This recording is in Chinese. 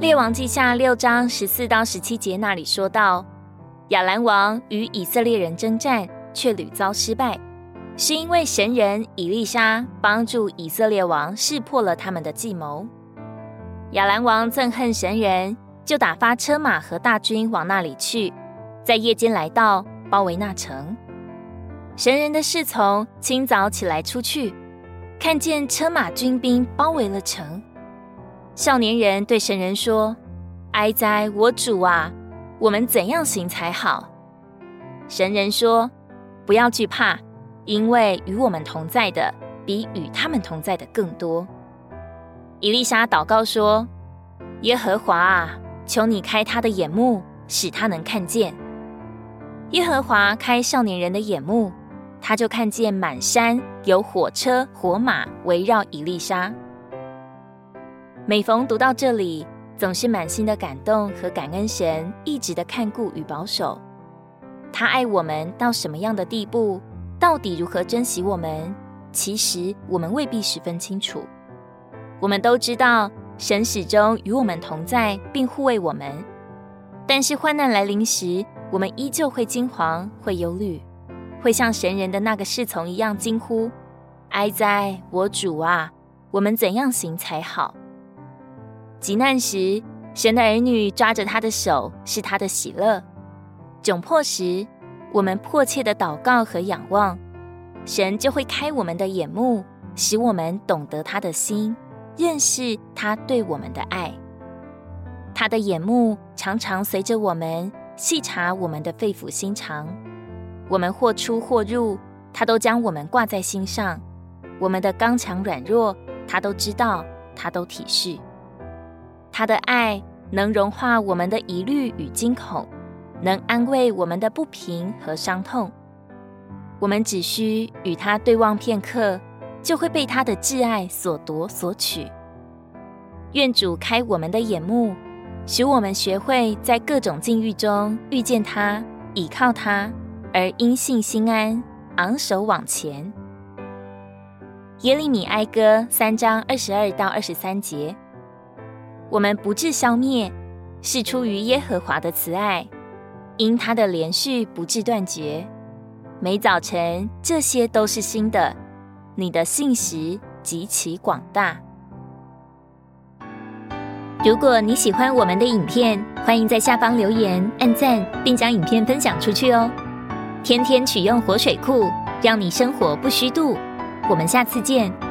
列王记下六章十四到十七节那里说到，亚兰王与以色列人征战，却屡遭失败，是因为神人以利沙帮助以色列王识破了他们的计谋。亚兰王憎恨神人，就打发车马和大军往那里去，在夜间来到，包围那城。神人的侍从清早起来出去，看见车马军兵包围了城。少年人对神人说：“哀哉，我主啊，我们怎样行才好？”神人说：“不要惧怕，因为与我们同在的比与他们同在的更多。”以利沙祷告说：“耶和华啊，求你开他的眼目，使他能看见。”耶和华开少年人的眼目，他就看见满山有火车火马围绕以利沙。每逢读到这里，总是满心的感动和感恩神一直的看顾与保守。他爱我们到什么样的地步，到底如何珍惜我们，其实我们未必十分清楚。我们都知道神始终与我们同在，并护卫我们。但是患难来临时，我们依旧会惊惶、会忧虑，会像神人的那个侍从一样惊呼：“哀哉，我主啊，我们怎样行才好？”急难时，神的儿女抓着他的手，是他的喜乐；窘迫时，我们迫切的祷告和仰望，神就会开我们的眼目，使我们懂得他的心，认识他对我们的爱。他的眼目常常随着我们细察我们的肺腑心肠，我们或出或入，他都将我们挂在心上；我们的刚强软弱，他都知道，他都体恤。他的爱能融化我们的疑虑与惊恐，能安慰我们的不平和伤痛。我们只需与他对望片刻，就会被他的挚爱所夺所取。愿主开我们的眼目，使我们学会在各种境遇中遇见他，倚靠他，而因信心安，昂首往前。耶利米哀歌三章二十二到二十三节。我们不致消灭，是出于耶和华的慈爱，因他的连续不致断绝。每早晨，这些都是新的。你的信实极其广大。如果你喜欢我们的影片，欢迎在下方留言、按赞，并将影片分享出去哦。天天取用活水库，让你生活不虚度。我们下次见。